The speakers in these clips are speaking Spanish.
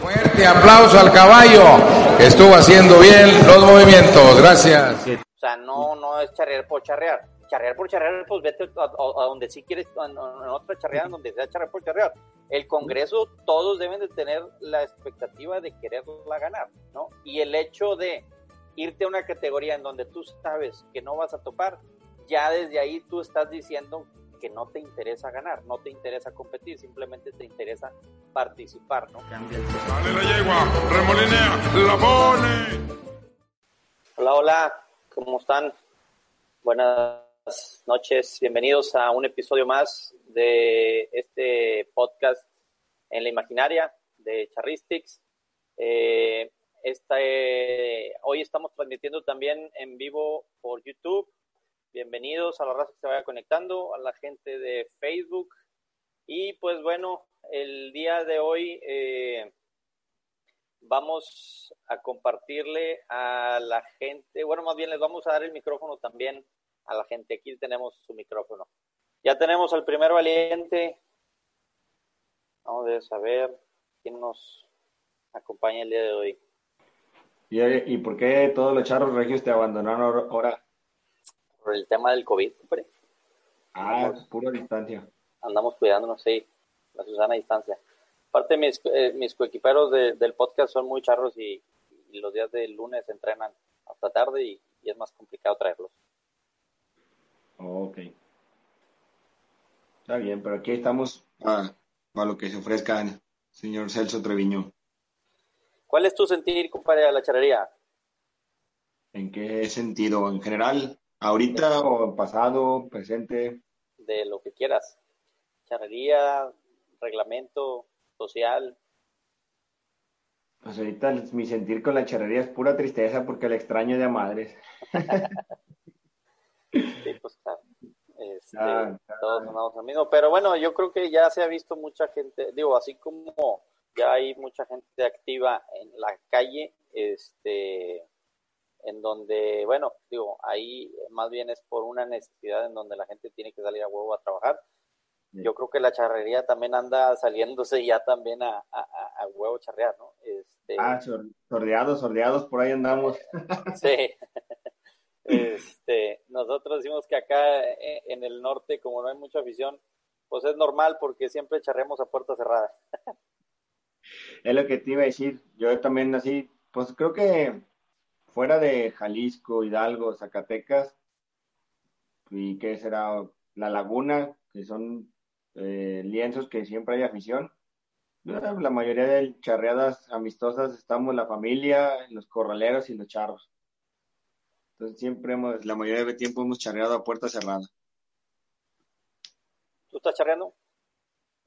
Fuerte aplauso al caballo, que estuvo haciendo bien los movimientos. Gracias. O sea, no, no es charrear por charrear. Charrear por charrear, pues vete a, a- a donde sí quieres, en, en otra charreada, donde sea charrear por charrear. El Congreso, todos deben de tener la expectativa de quererla ganar, ¿no? Y el hecho de irte a una categoría en donde tú sabes que no vas a topar, ya desde ahí tú estás diciendo que no te interesa ganar, no te interesa competir, simplemente te interesa participar, ¿no? Dale la yegua, remolinea, la pone. Hola, hola, ¿cómo están? Buenas noches, bienvenidos a un episodio más de este podcast en la imaginaria de Charristics. Eh, esta, eh, hoy estamos transmitiendo también en vivo por YouTube. Bienvenidos a la raza que se vaya conectando, a la gente de Facebook. Y pues bueno, el día de hoy eh, vamos a compartirle a la gente, bueno, más bien les vamos a dar el micrófono también a la gente. Aquí tenemos su micrófono. Ya tenemos al primer valiente. Vamos a saber quién nos acompaña el día de hoy. ¿Y, y por qué todos los charros regios te abandonaron ahora-? Por el tema del COVID, hombre. Ah, pura distancia. andamos cuidándonos, sí, la Susana a distancia. Aparte, mis, eh, mis coequiperos de- del podcast son muy charros y, y los días del lunes entrenan hasta tarde y, y es más complicado traerlos. Ok. Está bien, pero aquí estamos a, a lo que se ofrezca, señor Celso Treviño. ¿Cuál es tu sentir, compadre, a la charrería? ¿En qué sentido? ¿En general? ¿Ahorita o pasado, presente? De lo que quieras. Charrería, reglamento, social. Pues ahorita mi sentir con la charrería es pura tristeza porque la extraño de a madres. Sí, pues claro. Este, Ah, todos andamos lo mismo. Pero bueno, yo creo que ya se ha visto mucha gente, digo, así como ya hay mucha gente activa en la calle, este, en donde, bueno, digo, ahí más bien es por una necesidad en donde la gente tiene que salir a huevo a trabajar. Sí. Yo creo que la charrería también anda saliéndose ya también a, a, a- huevo charrear, ¿no? Este, Ah, sor- sordeados, sordeados, por ahí andamos. Sí. Este, nosotros decimos que acá eh, en el norte, como no hay mucha afición, pues es normal porque siempre charremos a puerta cerrada. Es lo que te iba a decir. Yo también así, pues creo que fuera de Jalisco, Hidalgo, Zacatecas, y qué será La Laguna, que son eh, lienzos que siempre hay afición. eh, La mayoría de charreadas amistosas estamos la familia, los corraleros y los charros. Entonces siempre hemos, la mayoría del tiempo hemos charreado a puerta cerrada. ¿Tú estás charreando?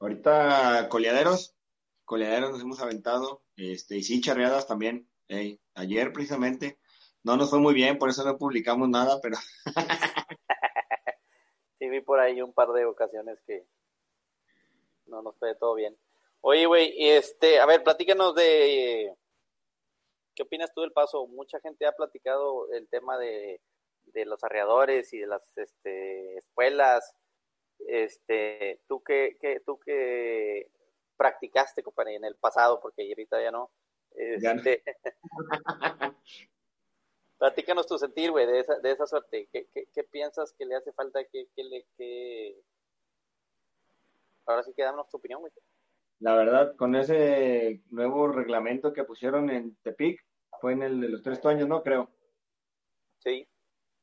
Ahorita coleaderos, coleaderos nos hemos aventado, este, y sí, charreadas también. Ayer precisamente, no nos fue muy bien, por eso no publicamos nada, pero Sí, vi por ahí un par de ocasiones que no nos fue todo bien. Oye, güey, este, a ver, platícanos de qué opinas tú del paso. Mucha gente ha platicado el tema de, de los arreadores y de las este, escuelas. Este, tú que tú que practicaste, compadre, en el pasado, porque ahorita ya no. Este, platícanos tu sentir, güey, de esa, de esa suerte. ¿Qué, qué, qué piensas que le hace falta? ¿Qué, qué le, qué... Ahora sí que danos tu opinión, güey. la verdad, con ese nuevo reglamento que pusieron en Tepic, fue en el de los tres años, ¿no? Creo, Sí,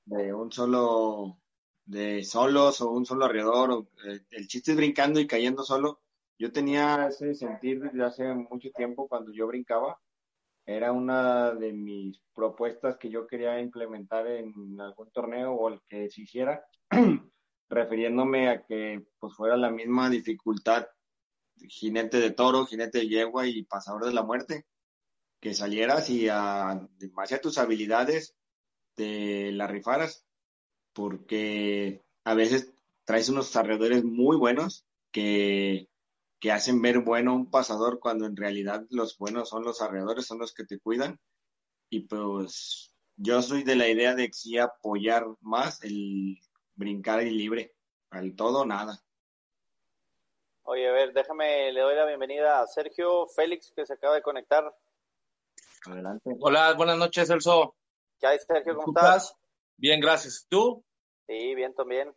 de un solo, de solos o un solo arreador, o, eh, el chiste es brincando y cayendo solo. Yo tenía ese sentir desde hace mucho tiempo cuando yo brincaba. Era una de mis propuestas que yo quería implementar en algún torneo o el que se hiciera, refiriéndome a que pues fuera la misma dificultad jinete de toro, jinete de yegua y pasador de la muerte, que salieras y a, en base a tus habilidades te la rifaras, porque a veces traes unos arreadores muy buenos que, que hacen ver bueno un pasador cuando en realidad los buenos son los arreadores, son los que te cuidan. Y pues yo soy de la idea de que sí apoyar más el brincar y libre, al todo o nada. Oye, a ver, déjame, le doy la bienvenida a Sergio Félix, que se acaba de conectar. Adelante. Hola, buenas noches, Celso. ¿Qué hay, Sergio? ¿Cómo estás? Bien, gracias. ¿Tú? Sí, bien también.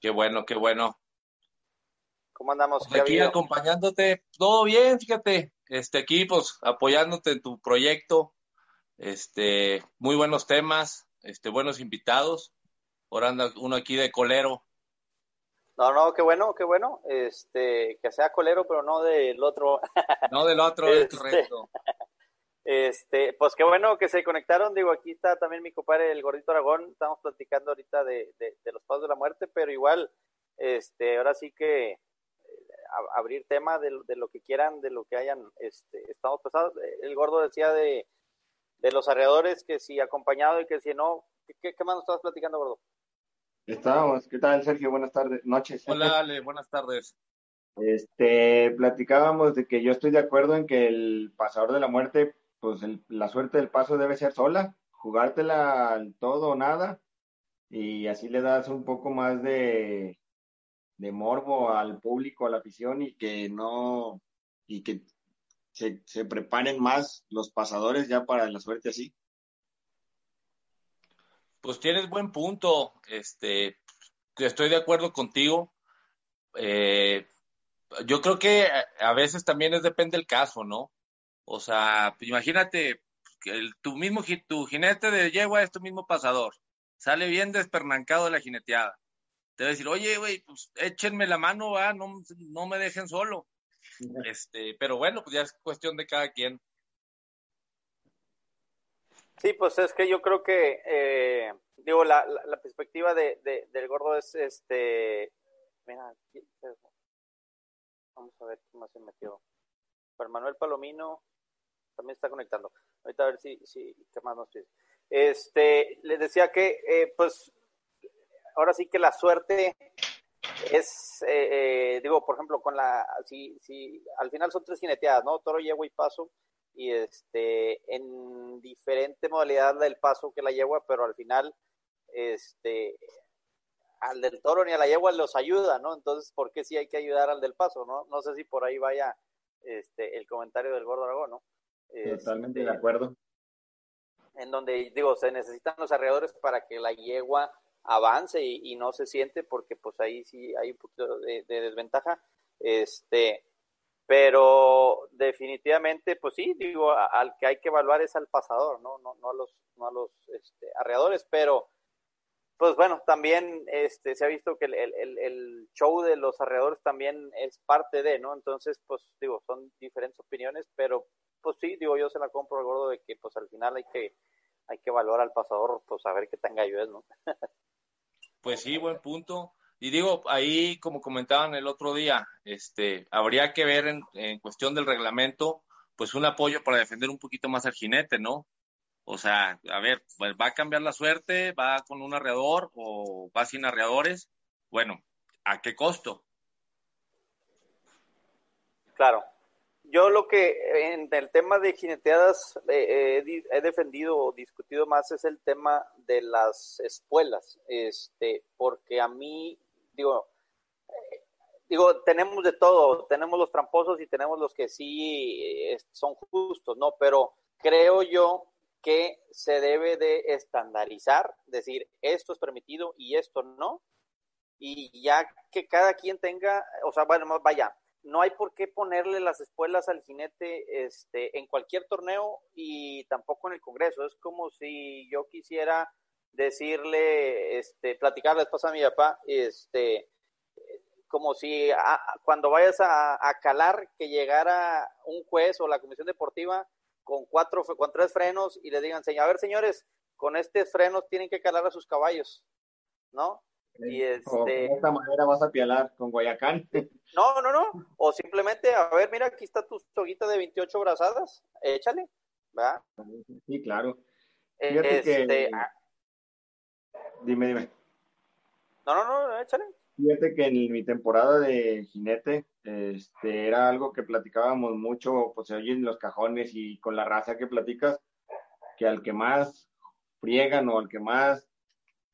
Qué bueno, qué bueno. ¿Cómo andamos? Pues aquí acompañándote, todo bien, fíjate, este aquí pues apoyándote en tu proyecto, este, muy buenos temas, este, buenos invitados. Ahora anda uno aquí de colero. No, no, qué bueno, qué bueno. Este, que sea colero, pero no del otro. No del otro, es este, correcto. Este, pues qué bueno que se conectaron. Digo, aquí está también mi compadre, el gordito Aragón. Estamos platicando ahorita de, de, los pasos de la muerte, pero igual, este, ahora sí que abrir tema de, de, lo que quieran, de lo que hayan, este, estamos pasados. El gordo decía de, de los arreadores que si acompañado y que si no, ¿qué, qué más nos estabas platicando, gordo? Estábamos, ¿qué tal, Sergio? Buenas tardes, noches. Hola, Ale, buenas tardes. Este, platicábamos de que yo estoy de acuerdo en que el pasador de la muerte pues la suerte del paso debe ser sola, jugártela al todo o nada, y así le das un poco más de, de morbo al público, a la afición, y que no, y que se, se preparen más los pasadores ya para la suerte así. Pues tienes buen punto, este, estoy de acuerdo contigo. Eh, yo creo que a veces también es depende del caso, ¿no? O sea, imagínate, el, tu mismo tu jinete de yegua es tu mismo pasador. Sale bien despernancado de la jineteada. Te va a decir, oye, güey, pues échenme la mano, va, no, no me dejen solo. Este, pero bueno, pues ya es cuestión de cada quien. Sí, pues es que yo creo que, eh, digo, la, la, perspectiva de, del gordo es, este, mira, vamos a ver qué más se metió. Juan Manuel Palomino, también está conectando. Ahorita a ver si, si qué más nos dice. Este, les decía que, eh, pues, ahora sí que la suerte es, eh, eh, digo, por ejemplo, con la, si, si al final son tres jineteadas, ¿no? Toro, yegua y paso, y este, en diferente modalidad del paso que la yegua, pero al final, este, al del toro ni a la yegua los ayuda, ¿no? Entonces, ¿por qué sí hay que ayudar al del paso, no? No sé si por ahí vaya este, el comentario del gordo Aragón, ¿no? Totalmente de este, acuerdo. En donde, digo, se necesitan los alrededores para que la yegua avance y, no se siente, porque pues ahí sí hay un poquito de, desventaja. Este, pero definitivamente, pues sí, digo, al que hay que evaluar es al pasador, ¿no? No, no a los, no a los este, arreadores, pero pues bueno, también este, se ha visto que el, el, show de los arreadores también es parte de, ¿no? Entonces, pues digo, son diferentes opiniones, pero pues sí, digo, yo se la compro al gordo de que pues al final hay que, hay que valorar al pasador, pues a ver qué tenga es, ¿no? pues sí, buen punto. Y digo, ahí, como comentaban el otro día, este, habría que ver en, cuestión del reglamento, pues un apoyo para defender un poquito más al jinete, ¿no? O sea, a ver, pues va a cambiar la suerte, va con un arreador o va sin arreadores. Bueno, ¿a qué costo? Claro, yo lo que en el tema de jineteadas eh, he defendido o discutido más es el tema de las espuelas, este, porque a mí, digo, eh, digo, tenemos de todo, tenemos los tramposos y tenemos los que sí eh, son justos, ¿no? Pero creo yo que se debe de estandarizar, decir, esto es permitido y esto no, y ya que cada quien tenga, o sea, bueno, vaya, no hay por qué ponerle las espuelas al jinete este, en cualquier torneo y tampoco en el Congreso. Es como si yo quisiera decirle, este, platicar después a mi papá, este, como si cuando vayas a, calar que llegara un juez o la comisión deportiva con cuatro, con tres frenos y le digan, a ver señores, con estos frenos tienen que calar a sus caballos, ¿no? Y este... de esta manera vas a pialar con Guayacán. No, no, no. O simplemente, a ver, mira, aquí está tu soguita de 28 brazadas, échale, ¿verdad? Sí, claro. este... Ah. Dime, dime. No, no, no, échale. Fíjate que en mi temporada de jinete, este, era algo que platicábamos mucho, pues se oyen los cajones y con la raza que platicas, que al que más friegan o al que más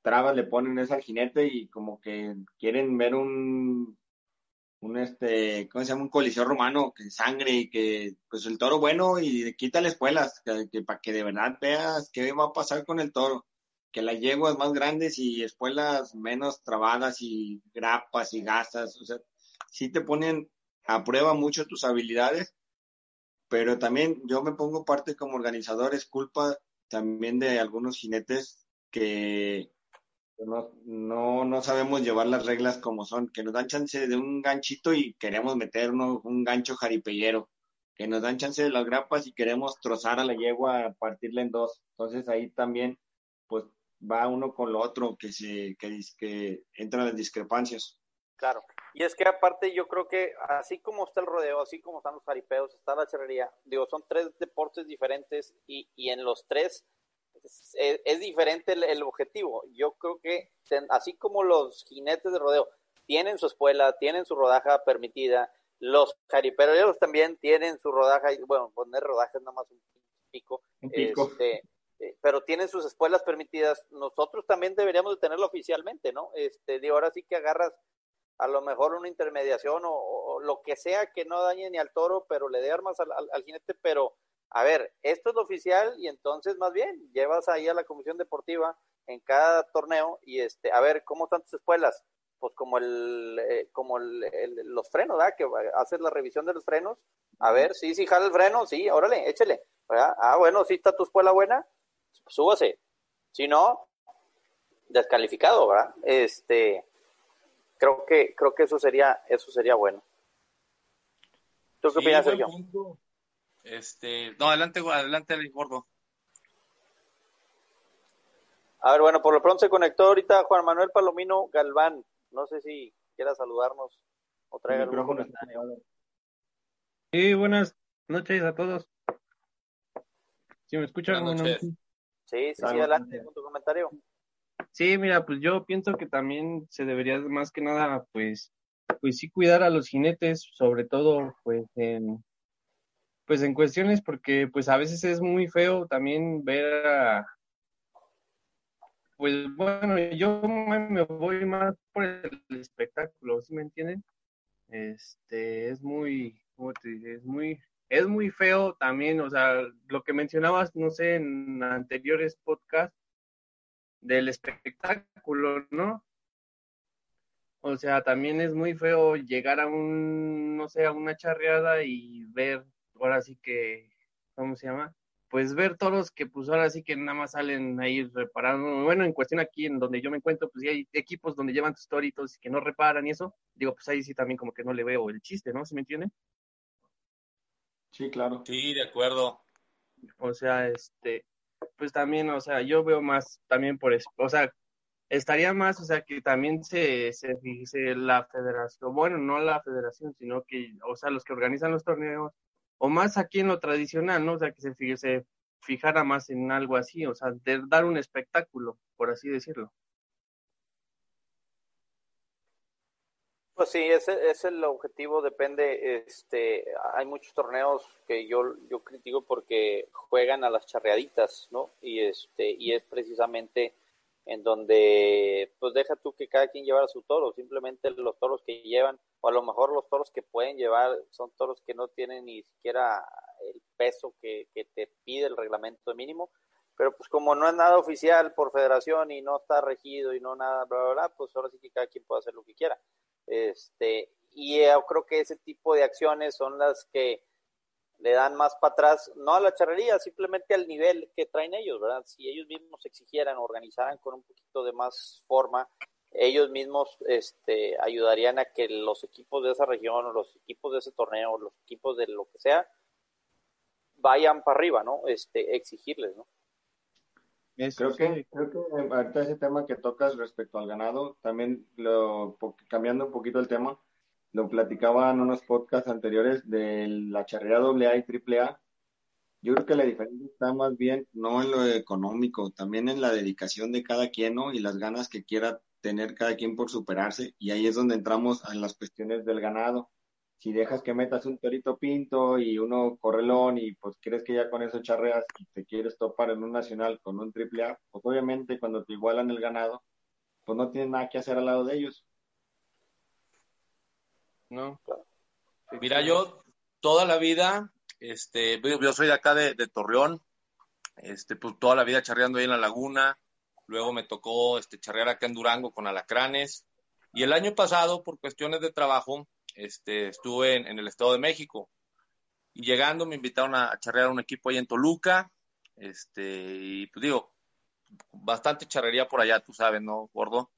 trabas le ponen es al jinete y como que quieren ver un un este, ¿cómo se llama? Un coliseo romano, que sangre y que, pues el toro bueno y quita las espuelas, que, para que de verdad veas qué va a pasar con el toro. Que las yeguas más grandes y espuelas menos trabadas y grapas y gasas, o sea, sí te ponen a prueba mucho tus habilidades, pero también yo me pongo parte como organizador, es culpa también de algunos jinetes que, no, no, sabemos llevar las reglas como son, que nos dan chance de un ganchito y queremos meternos un gancho jaripellero, que nos dan chance de las grapas y queremos trozar a la yegua, partirla en dos. Entonces ahí también, pues va uno con lo otro, que se, que, que entran las discrepancias. Claro, y es que aparte yo creo que así como está el rodeo, así como están los jaripeos, está la charrería, digo, son tres deportes diferentes y, y en los tres es, diferente el, objetivo. Yo creo que así como los jinetes de rodeo tienen su espuela, tienen su rodaja permitida, los cariperos también tienen su rodaja, bueno, poner rodaje es nada más un pico, Este, eh, pero tienen sus espuelas permitidas, nosotros también deberíamos de tenerlo oficialmente, ¿no? Este, digo, ahora sí que agarras a lo mejor una intermediación o, lo que sea que no dañe ni al toro, pero le dé armas al jinete, pero a ver, esto es lo oficial y entonces más bien llevas ahí a la comisión deportiva en cada torneo y este, a ver, ¿cómo están tus espuelas? Pues como el, eh, como los frenos, ¿verdad? Que haces la revisión de los frenos. A ver, sí, sí, jala el freno, sí, órale, échele. Ah, bueno, sí está tu espuela buena, súbase. Si no, descalificado, ¿verdad? Este, creo que, creo que eso sería, eso sería bueno. ¿Tú qué opinas, Sergio? Este, no, adelante, adelante, gordo. A ver, bueno, por lo pronto se conectó ahorita Juan Manuel Palomino Galván. No sé si quiera saludarnos o traiga algún comentario. Sí, buenas noches a todos. ¿Sí me escuchan? Sí, sí, sí, adelante con tu comentario. Sí, mira, pues yo pienso que también se debería más que nada, pues, pues sí cuidar a los jinetes, sobre todo, pues, en, pues en cuestiones porque pues a veces es muy feo también ver a pues bueno yo me voy más por el espectáculo ¿sí me entienden? este es muy es muy es muy feo también o sea lo que mencionabas no sé en anteriores podcasts del espectáculo no o sea, también es muy feo llegar a un, no sé, a una charreada y ver ahora sí que, ¿cómo se llama? Pues ver toros que pues ahora sí que nada más salen ahí reparando. Bueno, en cuestión aquí en donde yo me encuentro, pues hay equipos donde llevan tus toritos y que no reparan y eso. Digo, pues ahí sí también como que no le veo el chiste, ¿no? ¿Se me entiende? Sí, claro. Sí, de acuerdo. O sea, este, pues también, o sea, yo veo más también por eso, o sea, estaría más, o sea, que también se, se fije la federación, bueno, no la federación, sino que, o sea, los que organizan los torneos, o más aquí en lo tradicional, ¿no? O sea, que se, fijara más en algo así, o sea, de dar un espectáculo, por así decirlo. Pues sí, ese es el objetivo, depende, este, hay muchos torneos que yo, yo critico porque juegan a las charreaditas, ¿no? Y este, y es precisamente en donde pues deja tú que cada quien llevara su toro, simplemente los toros que llevan, o a lo mejor los toros que pueden llevar son toros que no tienen ni siquiera el peso que, te pide el reglamento mínimo, pero pues como no es nada oficial por federación y no está regido y no nada, bla, bla, bla, pues ahora sí que cada quien puede hacer lo que quiera. Este, y yo creo que ese tipo de acciones son las que le dan más para atrás, no a la charrería, simplemente al nivel que traen ellos, ¿verdad? Si ellos mismos exigieran, organizaran con un poquito de más forma, ellos mismos este, ayudarían a que los equipos de esa región o los equipos de ese torneo, los equipos de lo que sea, vayan para arriba, ¿no? Este, exigirles, ¿no? creo que, creo que ahorita ese tema que tocas respecto al ganado, también lo, cambiando un poquito el tema, lo platicaba en unos podcasts anteriores de la charrería AA y AAA. Yo creo que la diferencia está más bien no en lo económico, también en la dedicación de cada quien, ¿no? Y las ganas que quiera tener cada quien por superarse. Y ahí es donde entramos en las cuestiones del ganado. Si dejas que metas un torito pinto y uno correlón y pues quieres que ya con eso charreas y te quieres topar en un nacional con un AAA, pues obviamente cuando te igualan el ganado, pues no tienes nada que hacer al lado de ellos ¿no? Mira, yo toda la vida, este, yo soy de acá de, de, Torreón, este, pues toda la vida charreando ahí en la laguna, luego me tocó este, charrear acá en Durango con alacranes, y el año pasado, por cuestiones de trabajo, este, estuve en, en el Estado de México, y llegando me invitaron a, a charrear a un equipo ahí en Toluca, este, y pues digo, bastante charrería por allá, tú sabes, ¿no, gordo?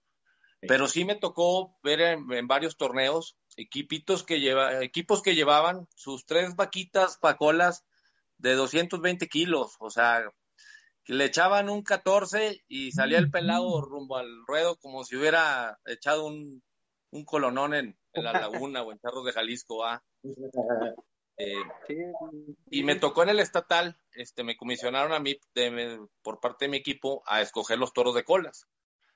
Pero sí me tocó ver en, en, varios torneos equipitos que lleva, equipos que llevaban sus tres vaquitas pacolas de 220 kilos, o sea, le echaban un 14 y salía el pelado rumbo al ruedo como si hubiera echado un, un colonón en, en, la laguna o en Cerros de Jalisco, ¿ah? Eh, y me tocó en el estatal, este, me comisionaron a mí de, por parte de mi equipo a escoger los toros de colas.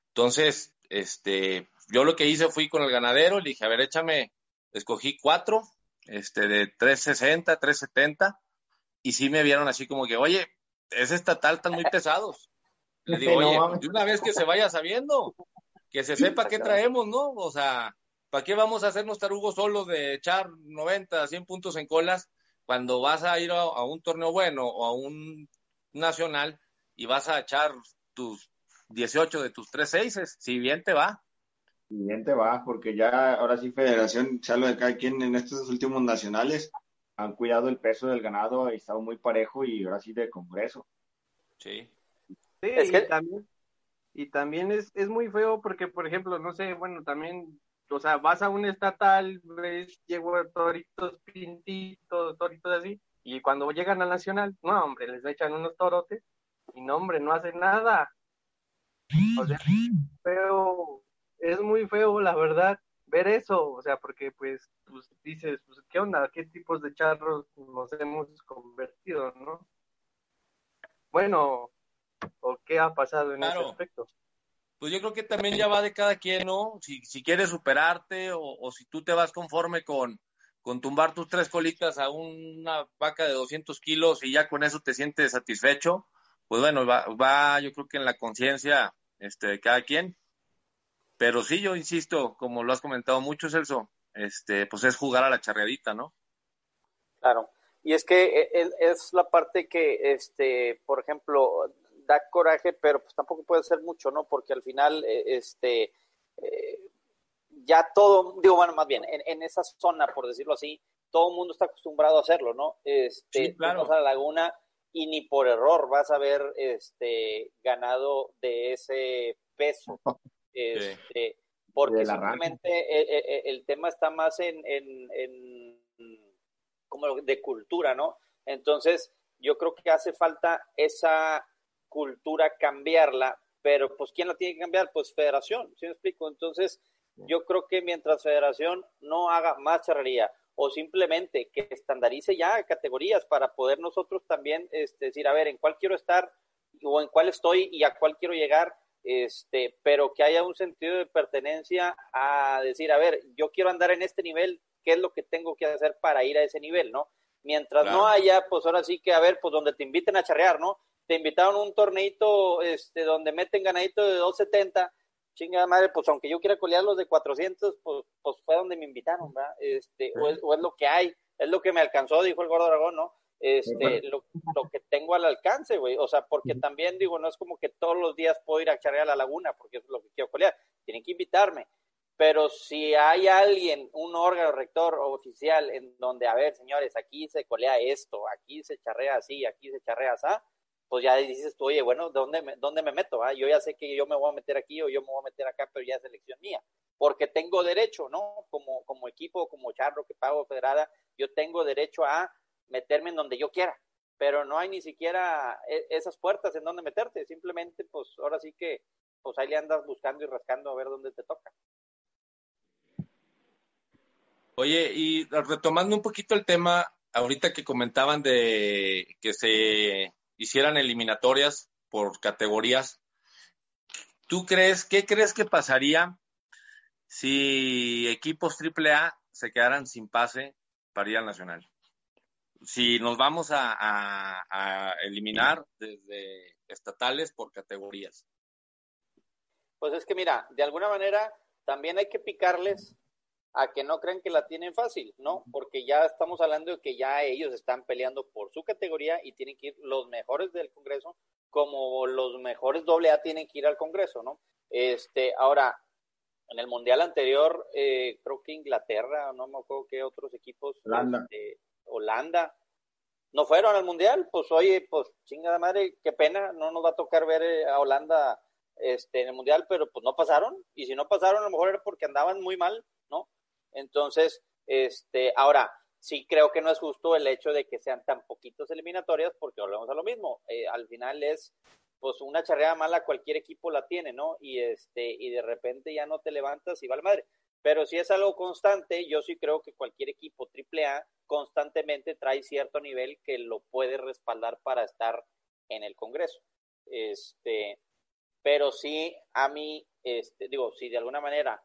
Entonces, este, yo lo que hice fui con el ganadero, le dije, a ver, échame, escogí cuatro, este, de 360, 370, y sí me vieron así como que, oye, ese estatal están muy pesados. Le digo, oye, de una vez que se vaya sabiendo, que se sepa qué traemos, ¿no? O sea, ¿para qué vamos a hacernos tarugos solos de echar 90, 100 puntos en colas cuando vas a ir a, a un torneo bueno o a un nacional y vas a echar tus 18 de tus tres seises, si bien te va. Si bien te va, porque ya ahora sí Federación, ya lo de cada quien en estos últimos nacionales han cuidado el peso del ganado, ha estado muy parejo y ahora sí de congreso. Sí. Sí, es que... y también, y también es, es muy feo porque, por ejemplo, no sé, bueno, también, o sea, vas a un estatal, ves, llego toritos pintitos, toritos así, y cuando llegan al nacional, no, hombre, les echan unos torotes y no, hombre, no hacen nada. O sea, feo, es muy feo, la verdad, ver eso, o sea, porque pues, pues dices, pues, ¿qué onda? ¿Qué tipos de charros nos hemos convertido, no? Bueno, ¿o qué ha pasado en claro. ese aspecto? Pues yo creo que también ya va de cada quien, ¿no? Si, si quieres superarte o, o si tú te vas conforme con, con tumbar tus tres colitas a una vaca de 200 kilos y ya con eso te sientes satisfecho, pues bueno, va, va yo creo que en la conciencia este, de cada quien. Pero sí, yo insisto, como lo has comentado mucho, Celso, este, pues es jugar a la charreadita, ¿no? Claro. Y es que es la parte que, este, por ejemplo, da coraje, pero pues tampoco puede ser mucho, ¿no? Porque al final, este, eh, ya todo, digo, bueno, más bien, en, en, esa zona, por decirlo así, todo el mundo está acostumbrado a hacerlo, ¿no? Este, sí, claro. Vas a la laguna y ni por error vas a ver este ganado de ese peso. Este, sí. porque simplemente el, el, el, tema está más en, en, en, como de cultura, ¿no? Entonces, yo creo que hace falta esa cultura cambiarla, pero pues ¿quién la tiene que cambiar? Pues Federación, ¿sí me explico? Entonces, yo creo que mientras Federación no haga más charrería o simplemente que estandarice ya categorías para poder nosotros también este, decir, a ver, en cuál quiero estar o en cuál estoy y a cuál quiero llegar, este, pero que haya un sentido de pertenencia a decir, a ver, yo quiero andar en este nivel, ¿qué es lo que tengo que hacer para ir a ese nivel, no? Mientras claro. no haya, pues ahora sí que, a ver, pues donde te inviten a charrear, ¿no? Te invitaron a un torneito este, donde meten ganadito de 270, chingada madre, pues aunque yo quiera colear los de 400, pues, pues fue donde me invitaron, ¿verdad? Este, sí. o, es, o, es, lo que hay, es lo que me alcanzó, dijo el gordo dragón, ¿no? Este, lo, lo, que tengo al alcance, güey, o sea, porque también digo, no es como que todos los días puedo ir a charrear a la laguna, porque es lo que quiero colear, tienen que invitarme, pero si hay alguien, un órgano rector oficial en donde, a ver, señores, aquí se colea esto, aquí se charrea así, aquí se charrea así, pues ya dices tú, oye, bueno, ¿dónde me, dónde me meto? Ah? Yo ya sé que yo me voy a meter aquí o yo me voy a meter acá, pero ya es elección mía, porque tengo derecho, ¿no? Como, como equipo, como charro que pago federada, yo tengo derecho a meterme en donde yo quiera, pero no hay ni siquiera esas puertas en donde meterte, simplemente, pues ahora sí que, pues ahí le andas buscando y rascando a ver dónde te toca. Oye, y retomando un poquito el tema, ahorita que comentaban de que se hicieran eliminatorias por categorías, ¿tú crees, qué crees que pasaría si equipos AAA se quedaran sin pase para ir al Nacional? Si nos vamos a, a, a eliminar desde estatales por categorías. Pues es que mira, de alguna manera también hay que picarles a que no crean que la tienen fácil, ¿no? Porque ya estamos hablando de que ya ellos están peleando por su categoría y tienen que ir los mejores del Congreso como los mejores doble A tienen que ir al Congreso, ¿no? Este, ahora, en el Mundial anterior, eh, creo que Inglaterra, no me acuerdo qué otros equipos, Holanda. este, Holanda, no fueron al Mundial, pues oye, pues chingada madre, qué pena, no nos va a tocar ver eh, a Holanda este, en el Mundial, pero pues no pasaron, y si no pasaron a lo mejor era porque andaban muy mal, ¿no? Entonces, este, ahora, sí creo que no es justo el hecho de que sean tan poquitos eliminatorias, porque volvemos a lo mismo, eh, al final es, pues una charreada mala cualquier equipo la tiene, ¿no? Y este, y de repente ya no te levantas y vale madre. Pero si es algo constante, yo sí creo que cualquier equipo triple A constantemente trae cierto nivel que lo puede respaldar para estar en el Congreso. Este, pero sí, a mí, este, digo, si de alguna manera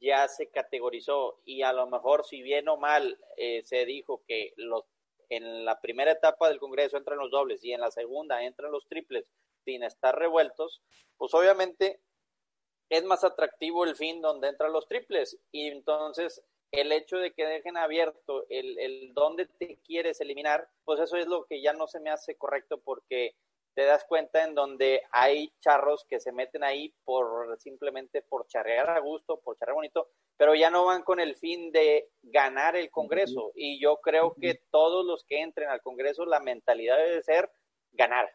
ya se categorizó y a lo mejor si bien o mal eh, se dijo que los en la primera etapa del Congreso entran los dobles y en la segunda entran los triples sin estar revueltos, pues obviamente es más atractivo el fin donde entran los triples y entonces el hecho de que dejen abierto el, el dónde te quieres eliminar, pues eso es lo que ya no se me hace correcto porque te das cuenta en donde hay charros que se meten ahí por simplemente por charrear a gusto, por charrear bonito, pero ya no van con el fin de ganar el Congreso. Y yo creo que todos los que entren al Congreso, la mentalidad debe ser ganar.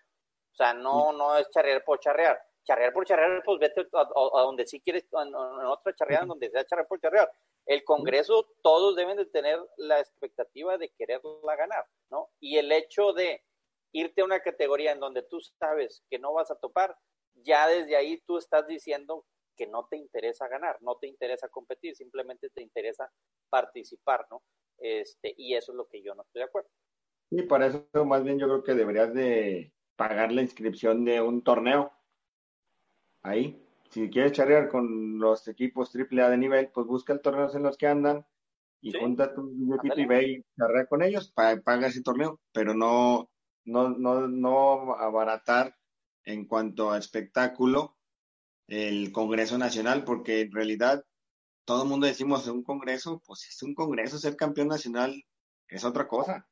O sea, no, no es charrear por charrear. Charrear por charrear, pues vete a, a- a donde sí quieres, en, otra charreada, en donde sea charrear por charrear. El Congreso, todos deben de tener la expectativa de quererla ganar, ¿no? Y el hecho de irte a una categoría en donde tú sabes que no vas a topar, ya desde ahí tú estás diciendo que no te interesa ganar, no te interesa competir, simplemente te interesa participar, ¿no? Este, y eso es lo que yo no estoy de acuerdo. Sí, para eso más bien yo creo que deberías de pagar la inscripción de un torneo. Ahí. Si quieres charrear con los equipos AAA de nivel, pues busca el torneos en los que andan y Sí. junta tu billetito y ve y charrea con ellos, pa- paga ese torneo, pero no, no, no, no abaratar en cuanto a espectáculo el Congreso Nacional, porque en realidad todo el mundo decimos un Congreso, pues es un Congreso, ser campeón nacional es otra cosa.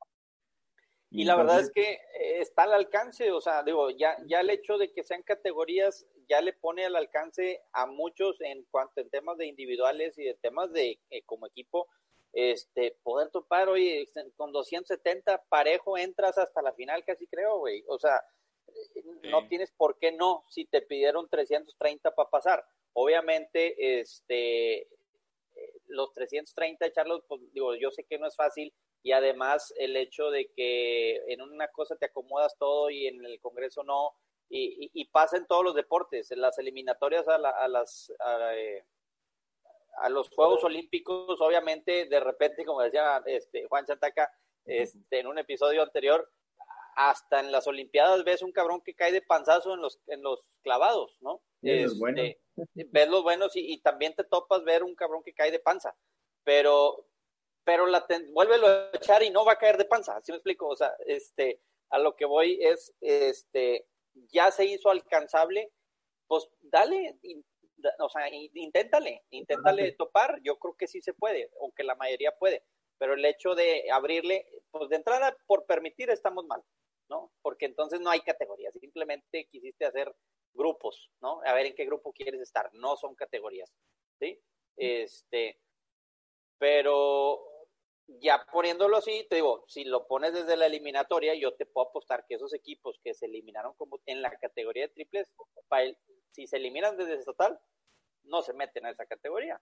Y la verdad es que eh, está al alcance, o sea, digo, ya, ya el hecho de que sean categorías ya le pone al alcance a muchos en cuanto en temas de individuales y de temas de eh, como equipo, este, poder topar, oye, con 270 parejo entras hasta la final casi creo, güey, o sea, eh, no tienes por qué no si te pidieron 330 para pasar. Obviamente, este, eh, los 330 echarlos, pues digo, yo sé que no es fácil y además el hecho de que en una cosa te acomodas todo y en el Congreso no, y, y, y pasa en todos los deportes, en las eliminatorias a, la, a las a, eh, a los Juegos Olímpicos, obviamente, de repente, como decía este, Juan Chantaca este, en un episodio anterior, hasta en las Olimpiadas ves un cabrón que cae de panzazo en los, en los clavados, ¿no? Sí, los buenos. Este, ves los buenos y, y también te topas ver un cabrón que cae de panza, pero pero la ten, vuélvelo a echar y no va a caer de panza, ¿sí me explico? O sea, este, a lo que voy es, este, ya se hizo alcanzable, pues dale, in, da, o sea, in, inténtale, inténtale topar, yo creo que sí se puede, aunque la mayoría puede, pero el hecho de abrirle, pues de entrada por permitir estamos mal, ¿no? Porque entonces no hay categorías, simplemente quisiste hacer grupos, ¿no? A ver en qué grupo quieres estar, no son categorías, ¿sí? Este, pero ya poniéndolo así, te digo, si lo pones desde la eliminatoria, yo te puedo apostar que esos equipos que se eliminaron como en la categoría de triples, el, si se eliminan desde estatal, no se meten a esa categoría.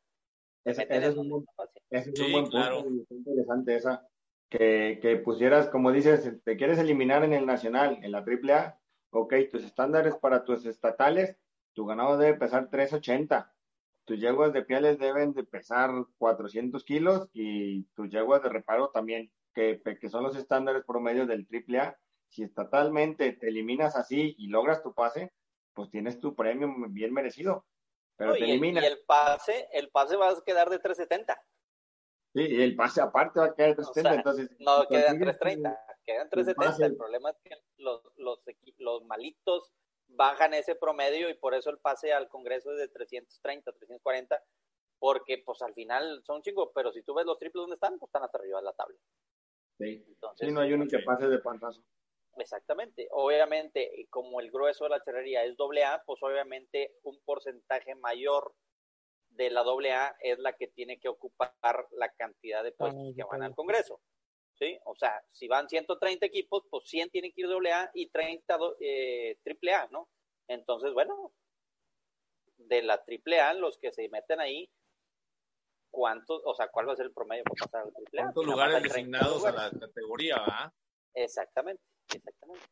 Ese, ese es un buen, ese es un sí, buen punto claro. interesante esa. Que, que, pusieras, como dices, te quieres eliminar en el nacional, en la AAA, ok, tus estándares para tus estatales, tu ganado debe pesar 380 tus yeguas de pieles deben de pesar 400 kilos y tus yeguas de reparo también, que, que son los estándares promedios del AAA. Si estatalmente te eliminas así y logras tu pase, pues tienes tu premio bien merecido. Pero no, te y eliminas. El, y el pase, el pase va a quedar de 370. Sí, y el pase aparte va a quedar de 370, o sea, entonces... No, quedan 330, quedan 370. El, el problema es que los, los, los malitos bajan ese promedio y por eso el pase al Congreso es de 330, 340, porque pues al final son chicos, pero si tú ves los triples donde están, pues están hasta arriba de la tabla. Sí, sí no hay uno que pase de pantazo. Exactamente. Obviamente, como el grueso de la charrería es doble A, pues obviamente un porcentaje mayor de la doble A es la que tiene que ocupar la cantidad de puestos que van al Congreso. ¿Sí? O sea, si van 130 equipos, pues 100 tienen que ir doble A y 30 eh, triple A, ¿no? Entonces, bueno, de la triple A, los que se meten ahí, ¿cuántos, o sea, cuál va a ser el promedio para pasar al triple A? ¿Cuántos lugares designados a la categoría, va? Exactamente, exactamente.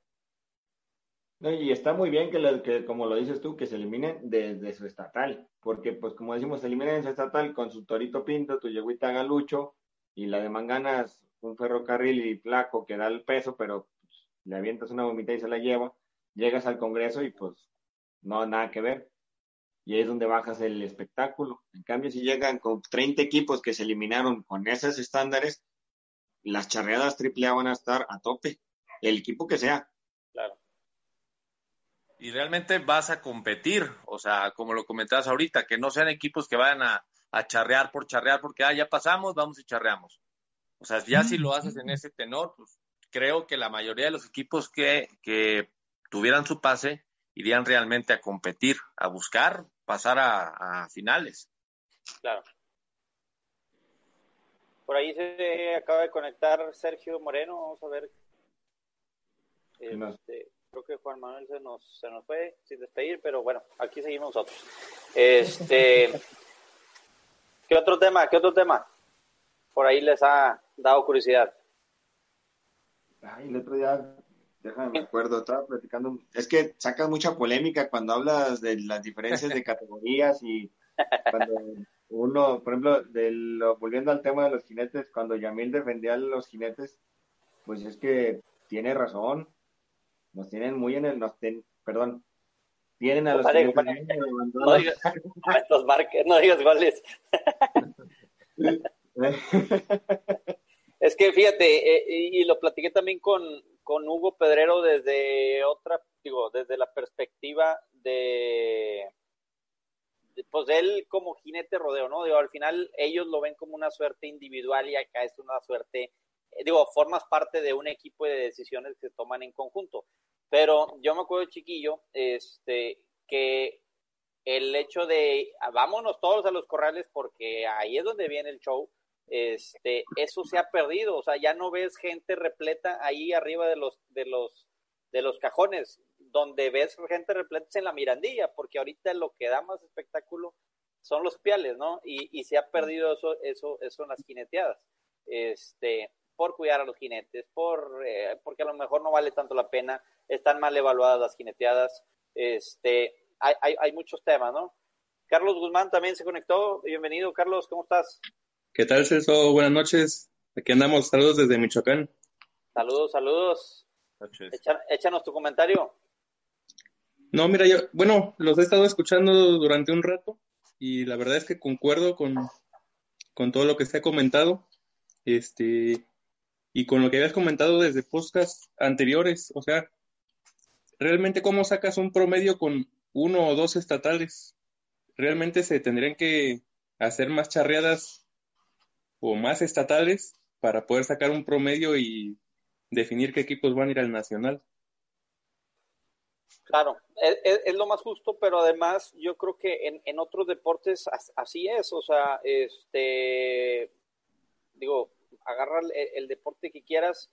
y está muy bien que, que, como lo dices tú, que se eliminen desde su estatal, porque pues como decimos, se eliminen su estatal con su Torito Pinto, tu Yeguita Galucho, y la de Manganas, un ferrocarril y flaco que da el peso, pero pues, le avientas una vomita y se la lleva, llegas al Congreso y pues no, nada que ver. Y ahí es donde bajas el espectáculo. En cambio, si llegan con 30 equipos que se eliminaron con esos estándares, las charreadas AAA van a estar a tope, el equipo que sea. Claro. Y realmente vas a competir, o sea, como lo comentabas ahorita, que no sean equipos que vayan a, charrear por charrear, porque ah, ya pasamos, vamos y charreamos. O sea, ya si lo haces en ese tenor, pues creo que la mayoría de los equipos que, que tuvieran su pase irían realmente a competir, a buscar pasar a, a finales. Claro. Por ahí se acaba de conectar Sergio Moreno, vamos a ver. Este, creo que Juan Manuel se nos, se nos fue sin despedir, pero bueno, aquí seguimos nosotros. Este, ¿Qué otro tema? ¿Qué otro tema? Por ahí les ha dado curiosidad. Ay, el otro día, déjame me acuerdo, estaba platicando. Es que sacas mucha polémica cuando hablas de las diferencias de categorías y cuando uno, por ejemplo, volviendo al tema de los jinetes, cuando Yamil defendía a los jinetes, pues es que tiene razón. Nos tienen muy en el, nos perdón, tienen a los jinetes no, digas, los marques, no digas goles. es que fíjate, eh, y lo platiqué también con, con Hugo Pedrero desde otra, digo, desde la perspectiva de pues él como jinete rodeo, ¿no? Digo, al final ellos lo ven como una suerte individual y acá es una suerte, eh, digo, formas parte de un equipo de decisiones que se toman en conjunto. Pero yo me acuerdo, chiquillo, este, que el hecho de ah, vámonos todos a los corrales porque ahí es donde viene el show, este, eso se ha perdido, o sea, ya no ves gente repleta ahí arriba de los, de los, de los cajones donde ves gente repleta en la Mirandilla, porque ahorita lo que da más espectáculo son los piales, ¿no? Y, y se ha perdido eso, eso, eso en las jineteadas. Este, por cuidar a los jinetes, por, eh, porque a lo mejor no vale tanto la pena, están mal evaluadas las jineteadas, este, hay, hay, hay muchos temas, ¿no? Carlos Guzmán también se conectó, bienvenido Carlos, ¿cómo estás? ¿Qué tal Celso? Buenas noches, aquí andamos, saludos desde Michoacán. Saludos, saludos. échanos tu comentario. No, mira, yo, bueno, los he estado escuchando durante un rato y la verdad es que concuerdo con, con todo lo que se ha comentado, este, y con lo que habías comentado desde podcasts anteriores, o sea, realmente cómo sacas un promedio con uno o dos estatales, realmente se tendrían que hacer más charreadas o más estatales para poder sacar un promedio y definir qué equipos van a ir al nacional. Claro, es, lo más justo, pero además yo creo que en, en otros deportes así es, o sea, este, digo, agarra el, deporte que quieras,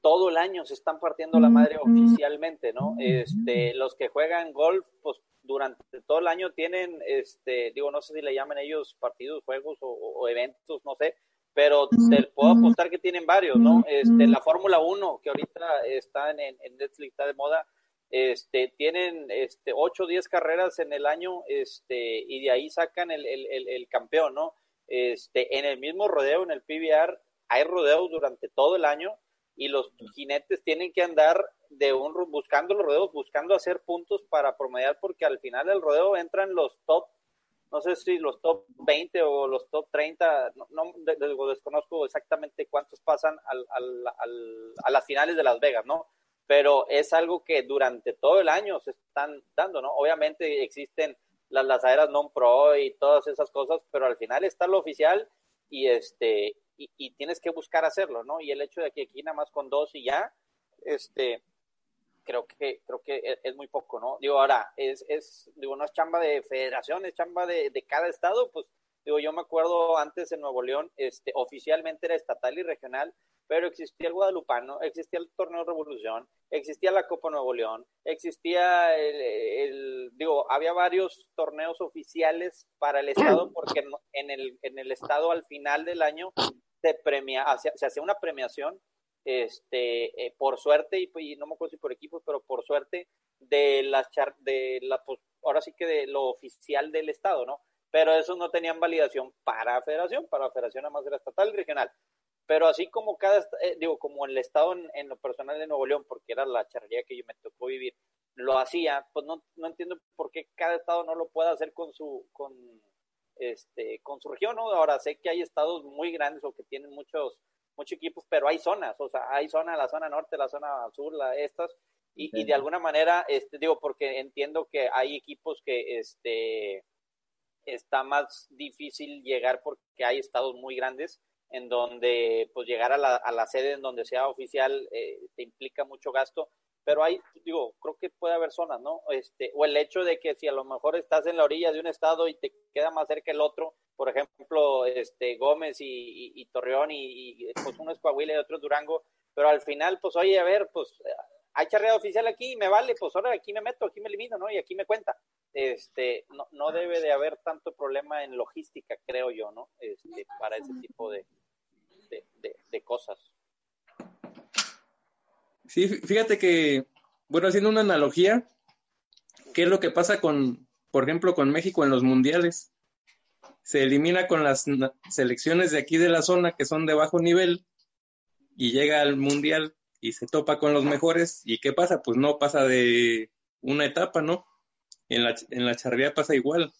todo el año se están partiendo la madre oficialmente, ¿no? Este, los que juegan golf, pues durante todo el año tienen, este, digo, no sé si le llaman ellos partidos, juegos o, eventos, no sé, pero te puedo apostar que tienen varios, ¿no? Este, la Fórmula 1, que ahorita está en, en Netflix, está de moda, este, tienen este, 8 o 10 carreras en el año este, y de ahí sacan el, el, el, campeón, ¿no? Este, en el mismo rodeo, en el PBR, hay rodeos durante todo el año y los jinetes tienen que andar de un buscando los rodeos, buscando hacer puntos para promediar, porque al final del rodeo entran los top, no sé si los top 20 o los top 30, no, no desconozco exactamente cuántos pasan al, al, a las finales de Las Vegas, ¿no? pero es algo que durante todo el año se están dando, ¿no? Obviamente existen las lazaderas non pro y todas esas cosas, pero al final está lo oficial y este y, tienes que buscar hacerlo, ¿no? Y el hecho de que aquí nada más con dos y ya, este, creo que creo que e, es, muy poco, ¿no? Digo, ahora, es, es, digo, no es chamba de federación, es chamba de, de cada estado, pues, digo, yo me acuerdo antes en Nuevo León, este, oficialmente era estatal y regional, pero existía el Guadalupano, existía el Torneo Revolución, existía la Copa Nuevo León, existía el, digo, había varios torneos oficiales para el Estado, porque en el, en el Estado al final del año se premia, se hacía una premiación, este, eh, por suerte, y, no me acuerdo si por equipos, pero por suerte, de la, de la, pues, ahora sí que de lo oficial del Estado, ¿no? Pero esos no tenían validación para federación, para federación nada más era estatal y regional. Pero así como cada, eh, digo, como el Estado en, lo personal de Nuevo León, porque era la charrería que yo me tocó vivir, lo hacía, pues no, no entiendo por qué cada Estado no lo puede hacer con su, con, este, con su región, ¿no? Ahora sé que hay estados muy grandes o que tienen muchos, muchos equipos, pero hay zonas, o sea, hay zona, la zona norte, la zona sur, la, estas, y, y de alguna manera, este, digo, porque entiendo que hay equipos que, este, está más difícil llegar porque hay estados muy grandes, en donde pues llegar a la, a la sede en donde sea oficial eh, te implica mucho gasto, pero hay, digo, creo que puede haber zonas, ¿no? Este, o el hecho de que si a lo mejor estás en la orilla de un estado y te queda más cerca el otro, por ejemplo, este, Gómez y, Torreón y, pues uno es Coahuila y otro es Durango, pero al final, pues oye, a ver, pues hay charreada oficial aquí y me vale, pues ahora aquí me meto, aquí me elimino, ¿no? Y aquí me cuenta. Este, no, no debe de haber tanto problema en logística, creo yo, ¿no? Este, para ese tipo de, de, cosas. Sí, fíjate que, bueno, haciendo una analogía, ¿qué es lo que pasa con, por ejemplo, con México en los mundiales? Se elimina con las selecciones de aquí de la zona que son de bajo nivel y llega al mundial y se topa con los mejores. ¿Y qué pasa? Pues no pasa de una etapa, ¿no? En la, en la charrería pasa igual,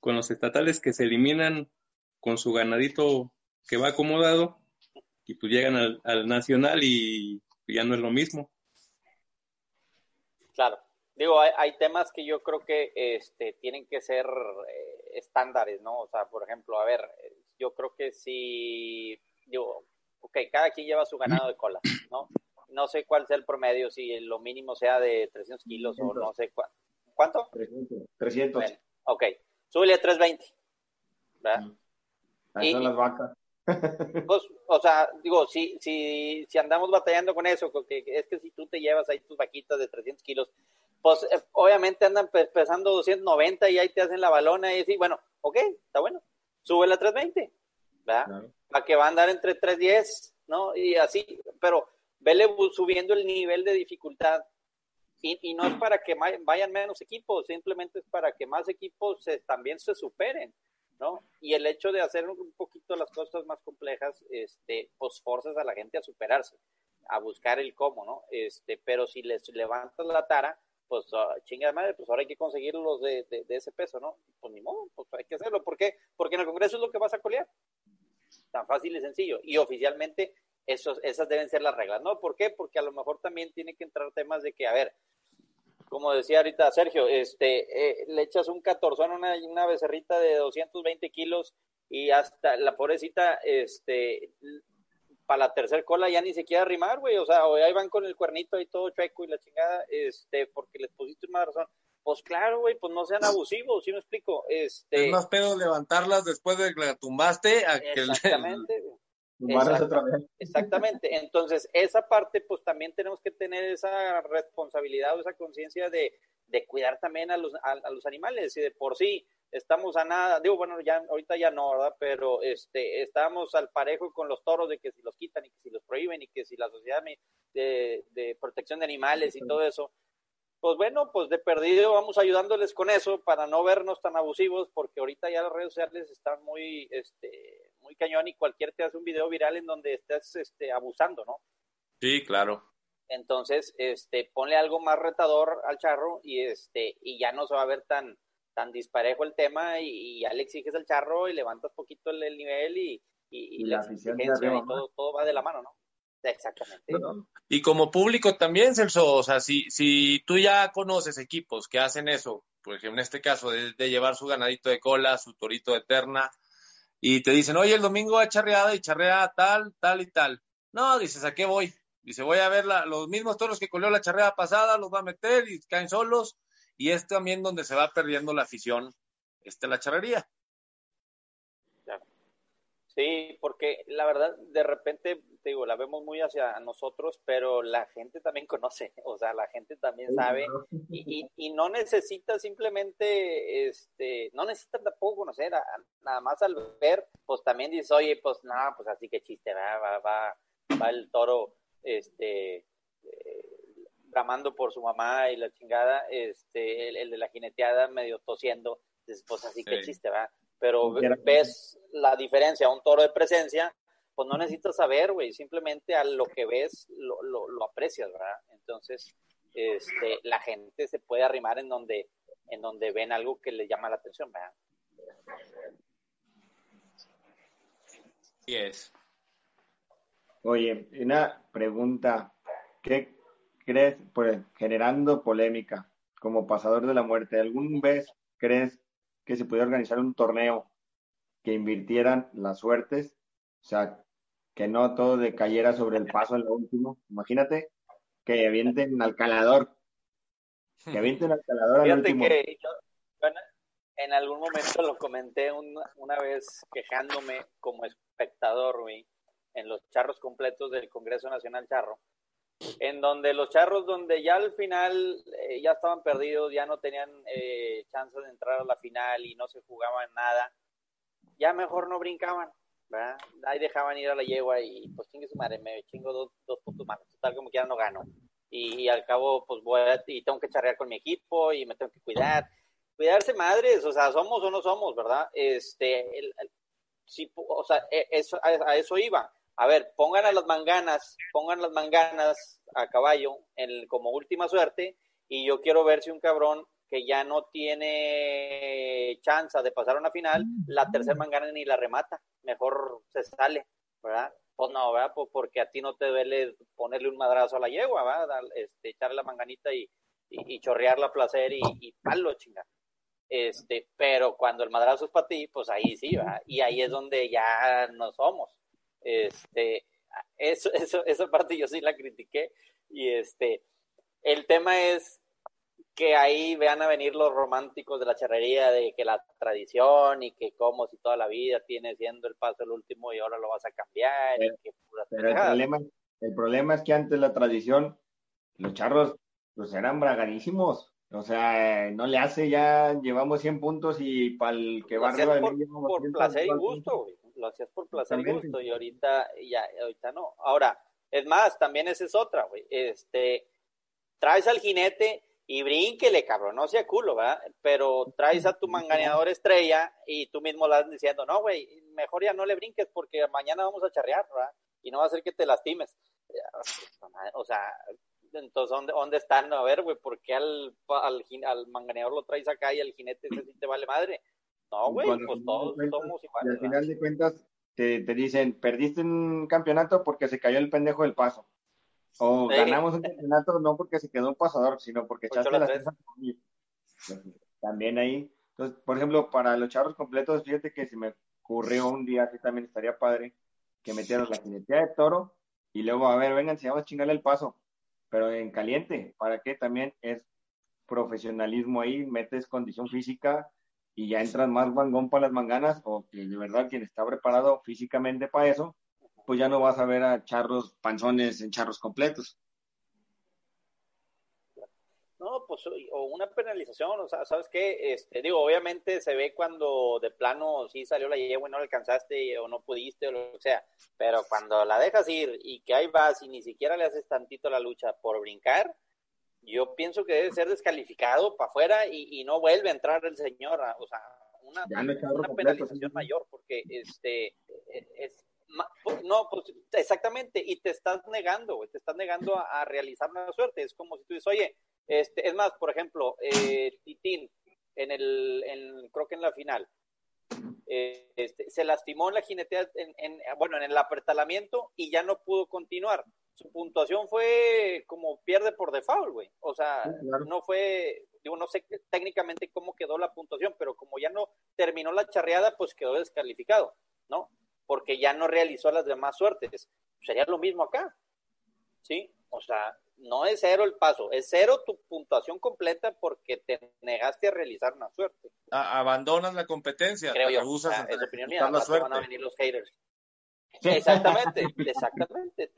con los estatales que se eliminan con su ganadito que va acomodado y pues llegan al, nacional y ya no es lo mismo. Claro, digo, hay, temas que yo creo que este, tienen que ser eh, estándares, ¿no? O sea, por ejemplo, a ver, yo creo que si, digo, ok, cada quien lleva su ganado de cola, ¿no? No sé cuál sea el promedio, si lo mínimo sea de 300 kilos o no sé cuánto. ¿Cuánto? 300. 300. ok, súbele a 320. ¿verdad? Ahí son las vacas. Pues, o sea, digo, si, si, si andamos batallando con eso, porque es que si tú te llevas ahí tus vaquitas de 300 kilos, pues eh, obviamente andan pesando 290 y ahí te hacen la balona y así, bueno, ok, está bueno, sube la 320, ¿verdad? Para que va a andar entre 310, ¿no? Y así, pero vele subiendo el nivel de dificultad. Y, y no es para que vayan menos equipos, simplemente es para que más equipos también se superen. ¿No? Y el hecho de hacer un poquito las cosas más complejas, este, pues forzas a la gente a superarse, a buscar el cómo, ¿no? Este, pero si les levantas la tara, pues uh, chinga de madre, pues ahora hay que conseguirlos de, de, ese peso, ¿no? Pues ni modo, pues hay que hacerlo. ¿Por qué? Porque en el Congreso es lo que vas a colear. Tan fácil y sencillo. Y oficialmente esos, esas deben ser las reglas, ¿no? ¿Por qué? Porque a lo mejor también tiene que entrar temas de que, a ver, como decía ahorita Sergio, este, eh, le echas un catorzón a una, una becerrita de 220 kilos y hasta la pobrecita, este, para la tercer cola ya ni se quiere arrimar, güey, o sea, o ahí van con el cuernito ahí todo chueco y la chingada, este, porque les pusiste una razón. Pues claro, güey, pues no sean abusivos, ¿sí me explico? Este... Es más pedo levantarlas después de que la tumbaste a que... Exactamente, Exactamente. Entonces, esa parte, pues también tenemos que tener esa responsabilidad o esa conciencia de, de, cuidar también a los, a, los animales. Y de por sí estamos a nada, digo, bueno, ya ahorita ya no, ¿verdad? Pero este, estamos al parejo con los toros de que si los quitan y que si los prohíben y que si la sociedad de, de protección de animales y todo eso, pues bueno, pues de perdido vamos ayudándoles con eso para no vernos tan abusivos, porque ahorita ya las redes sociales están muy, este, muy cañón y cualquier te hace un video viral en donde estás este, abusando, ¿no? Sí, claro. Entonces, este, ponle algo más retador al charro y este, y ya no se va a ver tan, tan disparejo el tema y, ya le exiges al charro y levantas poquito el, nivel y, y, la, y todo, todo va de la mano, ¿no? Exactamente. Y como público también, Celso, o sea, si, si tú ya conoces equipos que hacen eso, por ejemplo, en este caso, de, de llevar su ganadito de cola, su torito de terna, y te dicen, oye, el domingo va charreada y charrea tal, tal y tal. No, dices, ¿a qué voy? Dice, voy a ver la, los mismos toros que coleó la charreada pasada, los va a meter y caen solos. Y es también donde se va perdiendo la afición, este, la charrería. Sí, porque la verdad, de repente, te digo, la vemos muy hacia nosotros, pero la gente también conoce, o sea, la gente también sabe. y, y, y no necesita simplemente, este, no necesita tampoco conocer, nada más al ver, pues también dice, oye, pues nada, pues así que chiste, va, va, va, va el toro, este, eh, bramando por su mamá y la chingada, este, el, el de la jineteada medio tosiendo, dices, pues así que chiste, va, pero ves la diferencia a un toro de presencia, pues no necesitas saber, güey, simplemente a lo que ves lo, lo, lo aprecias, ¿verdad? Entonces, este, la gente se puede arrimar en donde, en donde ven algo que le llama la atención, ¿verdad? Sí es. Oye, una pregunta. ¿Qué crees, pues, generando polémica, como pasador de la muerte, ¿algún vez crees que se pudiera organizar un torneo que invirtieran las suertes? O sea, que no todo decayera sobre el paso en lo último. Imagínate que avienten al calador, que avienten al calador al último. que yo, yo en, algún momento lo comenté una, una vez quejándome como espectador, güey, en los charros completos del Congreso Nacional Charro, en donde los charros, donde ya al final eh, ya estaban perdidos, ya no tenían eh, chance de entrar a la final y no se jugaban nada, ya mejor no brincaban, ¿verdad? Ahí dejaban ir a la yegua y pues chingue su madre, me chingo dos, dos puntos más, total como quiera no gano. Y, y al cabo, pues voy a, y tengo que charrear con mi equipo y me tengo que cuidar. Cuidarse madres, o sea, somos o no somos, ¿verdad? Este, el, sí, o sea, e, eso, a, a eso iba. A ver, pongan a las manganas, pongan las manganas a caballo en, como última suerte y yo quiero ver si un cabrón que ya no tiene chance de pasar a una final, la tercera mangana ni la remata, mejor se sale, ¿verdad? Pues no, ¿verdad? Pues porque a ti no te duele ponerle un madrazo a la yegua, ¿verdad? Este, echarle la manganita y, y, y chorrearla a placer y, y palo, chinga. Este, pero cuando el madrazo es para ti, pues ahí sí, ¿verdad? Y ahí es donde ya no somos. Este, eso, eso, esa parte yo sí la critiqué. Y este, el tema es que ahí vean a venir los románticos de la charrería, de que la tradición y que como si toda la vida tiene siendo el paso el último y ahora lo vas a cambiar. Pero, y que pero el, problema, el problema es que antes la tradición, los charros pues eran bragadísimos. O sea, no le hace, ya llevamos 100 puntos y para el que va arriba de por, mí, por placer y gusto, güey. Lo hacías por placer y gusto y ahorita ya, ahorita no. Ahora, es más, también esa es otra, güey. Este, traes al jinete y brínquele, cabrón, no sea culo, ¿verdad? Pero traes a tu manganeador estrella y tú mismo le vas diciendo, no, güey, mejor ya no le brinques porque mañana vamos a charrear, ¿verdad? Y no va a hacer que te lastimes. O sea, entonces, ¿dónde, dónde están? A ver, güey, ¿por qué al, al, al manganeador lo traes acá y al jinete ese sí te vale madre? No, güey, pues todos cuentas, somos Y al final de cuentas te, te, dicen, perdiste un campeonato porque se cayó el pendejo del paso. O sí. ganamos un campeonato no porque se quedó un pasador, sino porque Ocho echaste las las También ahí. Entonces, por ejemplo, para los charros completos, fíjate que se me ocurrió un día que también estaría padre que metieran la jinetea de toro y luego, a ver, vengan, si vamos a chingarle el paso, pero en caliente, para que también es profesionalismo ahí, metes condición física y ya entras más mangón para las manganas, o que de verdad quien está preparado físicamente para eso, pues ya no vas a ver a charros panzones en charros completos. No, pues o una penalización, o sea, ¿sabes qué? Este, digo, obviamente se ve cuando de plano sí salió la yegua y no la alcanzaste o no pudiste o lo que sea, pero cuando la dejas ir y que ahí vas y ni siquiera le haces tantito la lucha por brincar, yo pienso que debe ser descalificado para afuera y, y, no vuelve a entrar el señor, o sea, una, una penalización sí. mayor, porque este es, no, pues exactamente, y te estás negando, te estás negando a, a, realizar una suerte, es como si tú dices, oye, este, es más, por ejemplo, eh, Titín, en el, en, creo que en la final, eh, este, se lastimó en la jinetea, en, en, bueno, en el apretalamiento y ya no pudo continuar su puntuación fue como pierde por default, güey. O sea, sí, claro. no fue, digo, no sé técnicamente cómo quedó la puntuación, pero como ya no terminó la charreada, pues quedó descalificado, ¿no? Porque ya no realizó las demás suertes. Sería lo mismo acá, ¿sí? O sea, no es cero el paso, es cero tu puntuación completa porque te negaste a realizar una suerte. abandonas la competencia. Creo yo. Usas es opinión mía. La suerte. van a venir los haters. Exactamente, exactamente.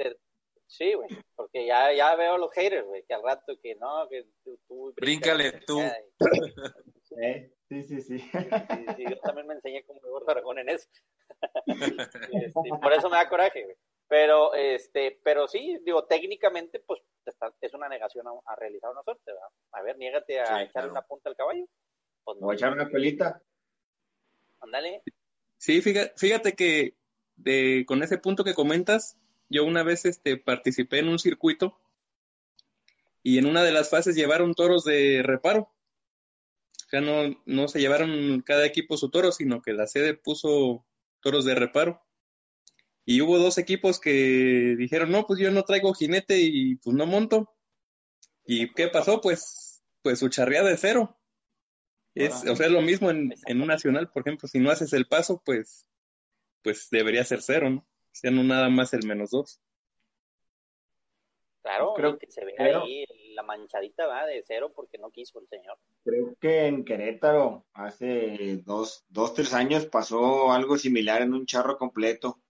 Sí, güey, porque ya, ya veo los haters, güey, que al rato que no, que tú... tú Bríncale tú. Sí, sí, sí. sí, Yo también me enseñé como Eduardo Aragón en eso. Este, por eso me da coraje, güey. Pero, este, pero sí, digo, técnicamente, pues es una negación a, realizar una suerte, ¿verdad? A ver, niégate a echarle una punta al caballo. Pues no. O echar una pelita. Ándale. Sí, fíjate, fíjate que de, con ese punto que comentas, yo una vez este, participé en un circuito y en una de las fases llevaron toros de reparo. O sea, no, no se llevaron cada equipo su toro, sino que la sede puso toros de reparo. Y hubo dos equipos que dijeron, no, pues yo no traigo jinete y pues no monto. ¿Y qué pasó? Pues, pues su charreada de cero. Es, o sea, es lo mismo en, en, un nacional, por ejemplo, si no haces el paso, pues, pues debería ser cero, ¿no? Sea, no nada más el menos dos. Claro, creo que se ve ahí la manchadita va de cero porque no quiso el señor. Creo que en Querétaro hace dos, dos, tres años pasó algo similar en un charro completo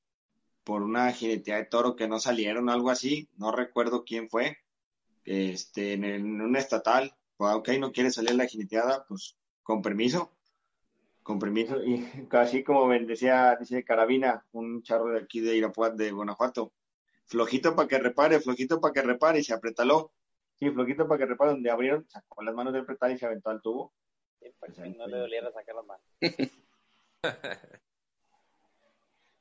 por una jineteada de toro que no salieron, algo así, no recuerdo quién fue, este, en, un estatal, ok, no quiere salir la jineteada, pues con permiso, con permiso, y casi como decía, dice Carabina, un charro de aquí de Irapuato, de Guanajuato, flojito para que repare, flojito para que repare, y se apretaló, sí, flojito para que repare, donde abrieron, sacó las manos del pretal y se aventó al tubo. Pues no le doliera sacar las manos.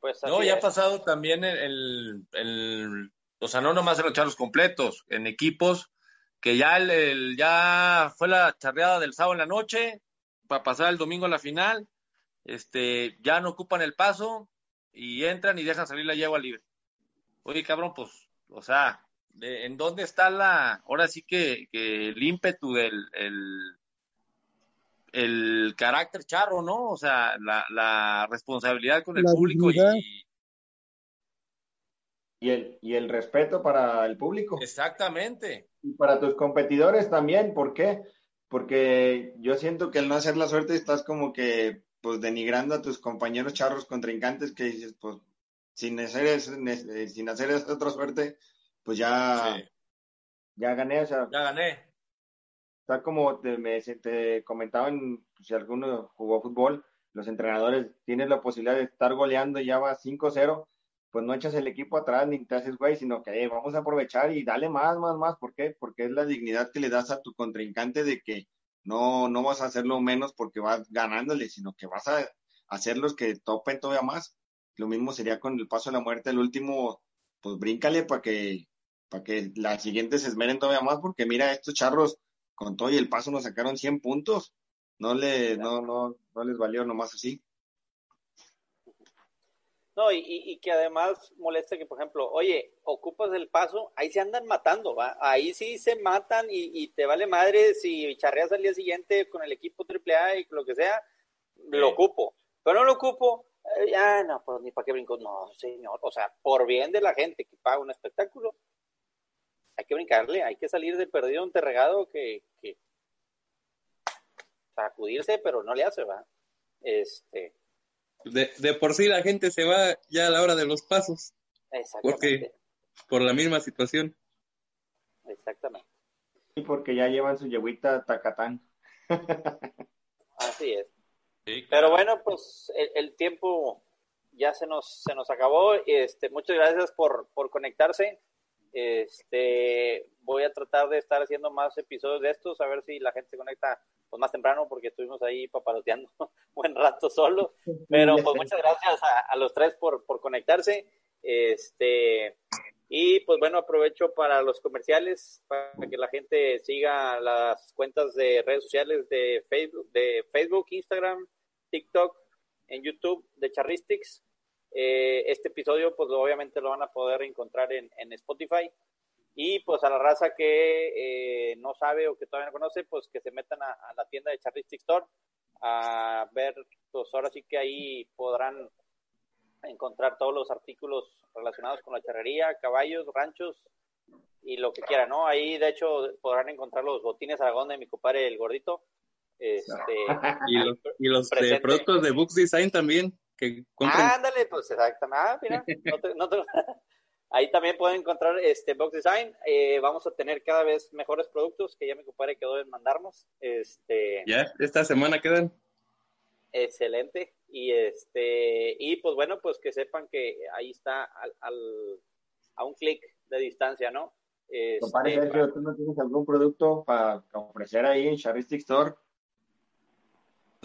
Pues no, ya ha pasado también el, el, o sea, no nomás en los charros completos, en equipos que ya el, ya fue la charreada del sábado en la noche para pasar el domingo a la final, este, ya no ocupan el paso y entran y dejan salir la yegua libre. Oye, cabrón, pues, o sea, ¿en dónde está la, ahora sí que, que el ímpetu del, el, el carácter charro, ¿no? O sea, la, responsabilidad con el público y, y el, y el respeto para el público. Exactamente. Y para tus competidores también, ¿por qué? Porque yo siento que al no hacer la suerte estás como que pues denigrando a tus compañeros charros contrincantes que dices, pues sin hacer, eh, sin hacer esa otra suerte, pues ya, ya gané. O sea, ya gané está como te, me, te comentaban, si alguno jugó fútbol, los entrenadores tienen la posibilidad de estar goleando y ya va 5-0, pues no echas el equipo atrás ni te haces güey, sino que vamos a aprovechar y dale más, más, más. ¿Por qué? Porque es la dignidad que le das a tu contrincante de que no, no vas a hacerlo menos porque vas ganándole, sino que vas a hacer los que topen todavía más. Lo mismo sería con el paso de la muerte, el último, pues bríncale para que, para que las siguientes se esmeren todavía más, porque mira, estos charros con todo y el paso nos sacaron 100 puntos. No, le, no, no, no les valió nomás así. No, y, y, que además molesta que, por ejemplo, oye, ocupas el paso, ahí se andan matando, ¿va? ahí sí se matan y, y, te vale madre si charreas al día siguiente con el equipo AAA y lo que sea, lo ocupo. Pero no lo ocupo, eh, ya no, pues ni para qué brinco, no, señor, o sea, por bien de la gente que paga un espectáculo, hay que brincarle, hay que salir de perdido un terregado que, que sacudirse, pero no le hace, va. Este. De, de, por sí la gente se va ya a la hora de los pasos. Exactamente. Porque, por la misma situación. Exactamente. Y porque ya llevan su yeguita tacatán. Así es. Pero bueno, pues el, el, tiempo ya se nos, se nos acabó. Este, muchas gracias por, por conectarse. Este, voy a tratar de estar haciendo más episodios de estos, a ver si la gente se conecta pues, más temprano, porque estuvimos ahí papaloteando un buen rato solo. Pero pues muchas gracias a, los tres por, por conectarse. Este, y pues bueno, aprovecho para los comerciales, para que la gente siga las cuentas de redes sociales de Facebook, de Facebook Instagram, TikTok, en YouTube de Charristics. Eh, este episodio, pues obviamente lo van a poder encontrar en, Spotify. Y pues a la raza que eh, no sabe o que todavía no conoce, pues que se metan a, la tienda de Charristic Store a ver, pues ahora sí que ahí podrán encontrar todos los artículos relacionados con la charrería, caballos, ranchos y lo que quieran, ¿no? Ahí de hecho podrán encontrar los botines Aragón de mi compadre el gordito. Este, y los, y los eh, productos de Books Design también que compren. ándale, pues exactamente. Ah, mira, no te, no te... Ahí también pueden encontrar este Box Design. Eh, vamos a tener cada vez mejores productos que ya mi compadre quedó en mandarnos. Este, ya, esta semana quedan. Excelente. Y este y pues bueno, pues que sepan que ahí está al, a un clic de distancia, ¿no? Este, compadre Sergio, ¿tú no tienes algún producto para ofrecer ahí en Charistic Store?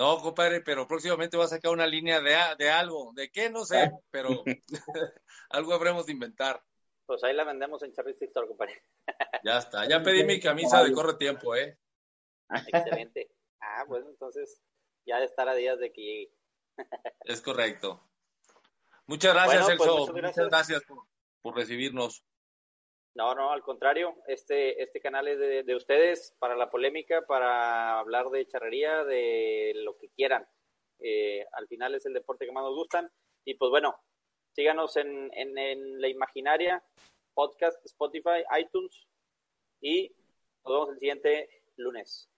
No, compadre, pero próximamente va a sacar una línea de, de algo. ¿De qué? No sé, pero algo habremos de inventar. Pues ahí la vendemos en Charlie Store, compadre. ya está, ya pedí mi camisa de corre tiempo, ¿eh? Excelente. Ah, bueno, entonces ya de estar a días de que llegue. es correcto. Muchas gracias, pues, Celso. muchas gracias, por recibirnos. No, no, al contrario, este, este canal es de, de, ustedes para la polémica, para hablar de charrería, de lo que quieran. Eh, al final es el deporte que más nos gustan. Y pues bueno, síganos en, en, en La Imaginaria, podcast, Spotify, iTunes y nos vemos el siguiente lunes.